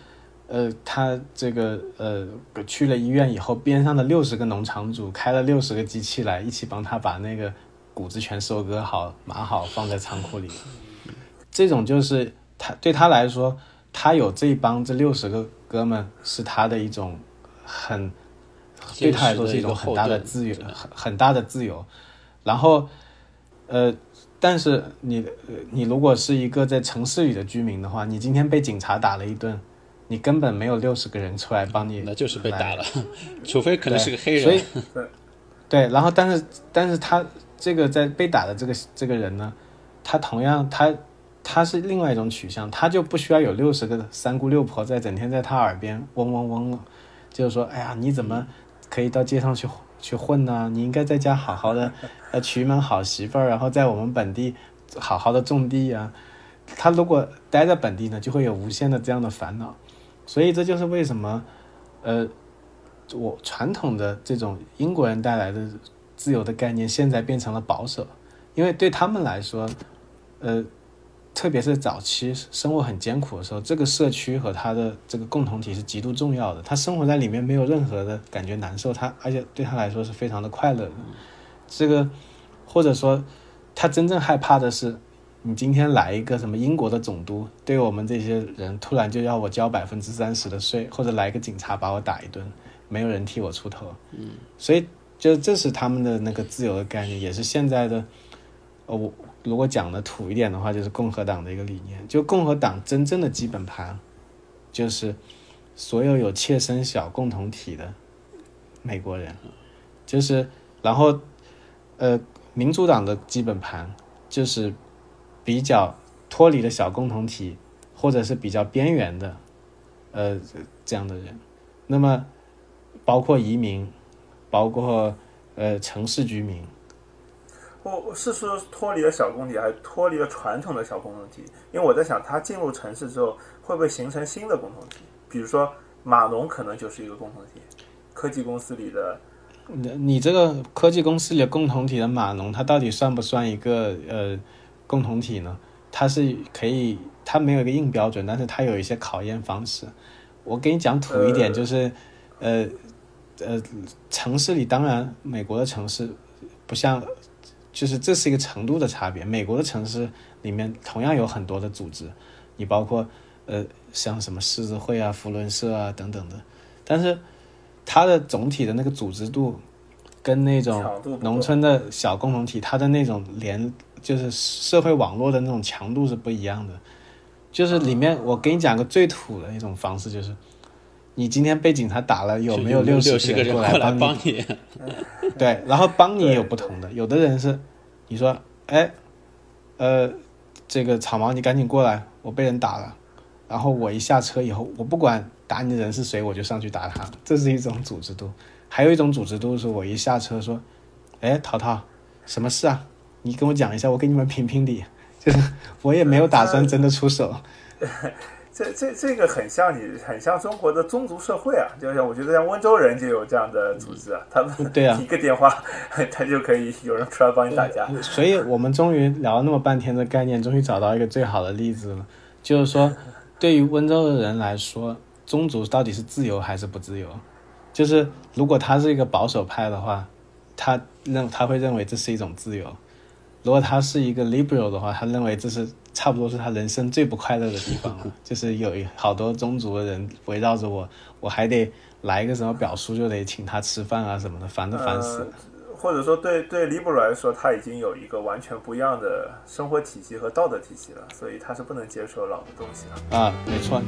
呃，他这个呃去了医院以后，边上的六十个农场主开了六十个机器来，一起帮他把那个谷子全收割好、码好，放在仓库里。这种就是他对他来说，他有这帮这六十个哥们，是他的一种很对他来说是一种很大的自由，很很大的自由。然后，呃，但是你你如果是一个在城市里的居民的话，你今天被警察打了一顿。你根本没有六十个人出来帮你，那就是被打了，除非可能是个黑人。所以，对，然后但是但是他这个在被打的这个这个人呢，他同样他他是另外一种取向，他就不需要有六十个三姑六婆在整天在他耳边嗡嗡嗡，就是说，哎呀，你怎么可以到街上去去混呢？你应该在家好好的，呃，娶一门好媳妇儿，然后在我们本地好好的种地呀。他如果待在本地呢，就会有无限的这样的烦恼。所以这就是为什么，呃，我传统的这种英国人带来的自由的概念，现在变成了保守，因为对他们来说，呃。特别是早期生活很艰苦的时候，这个社区和他的这个共同体是极度重要的。他生活在里面没有任何的感觉难受，他而且对他来说是非常的快乐的。这个或者说他真正害怕的是，你今天来一个什么英国的总督，对我们这些人突然就要我交百分之三十的税，或者来个警察把我打一顿，没有人替我出头。嗯，所以就这是他们的那个自由的概念，也是现在的，呃我。如果讲的土一点的话，就是共和党的一个理念。就共和党真正的基本盘，就是所有有切身小共同体的美国人，就是然后呃，民主党的基本盘就是比较脱离了小共同体，或者是比较边缘的呃这样的人。那么包括移民，包括呃城市居民。不是说脱离了小共体，还脱离了传统的小共同体。因为我在想，它进入城市之后，会不会形成新的共同体？比如说，码农可能就是一个共同体。科技公司里的，你你这个科技公司里的共同体的码农，它到底算不算一个呃共同体呢？它是可以，它没有一个硬标准，但是它有一些考验方式。我给你讲土一点，就是呃呃，城市里当然，美国的城市不像。就是这是一个程度的差别。美国的城市里面同样有很多的组织，你包括呃像什么狮子会啊、福伦社啊等等的，但是它的总体的那个组织度跟那种农村的小共同体，它的那种连就是社会网络的那种强度是不一样的。就是里面我给你讲个最土的一种方式，就是你今天被警察打了，有没有六十个人过来帮你？对，然后帮你有不同的，有的人是。你说，哎，呃，这个草毛，你赶紧过来，我被人打了。然后我一下车以后，我不管打你的人是谁，我就上去打他。这是一种组织度。还有一种组织度是，我一下车说，哎，淘淘，什么事啊？你跟我讲一下，我给你们评评理。就是我也没有打算真的出手。这这这个很像你，很像中国的宗族社会啊，就像我觉得像温州人就有这样的组织啊，他们对啊 一个电话，他就可以有人出来帮你打架。所以我们终于聊了那么半天的概念，终于找到一个最好的例子了，就是说，对于温州的人来说，宗族到底是自由还是不自由？就是如果他是一个保守派的话，他认他会认为这是一种自由；如果他是一个 liberal 的话，他认为这是。差不多是他人生最不快乐的地方了，就是有好多宗族的人围绕着我，我还得来一个什么表叔就得请他吃饭啊什么的，烦都烦死了。或者说，对对李布来说，他已经有一个完全不一样的生活体系和道德体系了，所以他是不能接受老的东西了。啊，没错。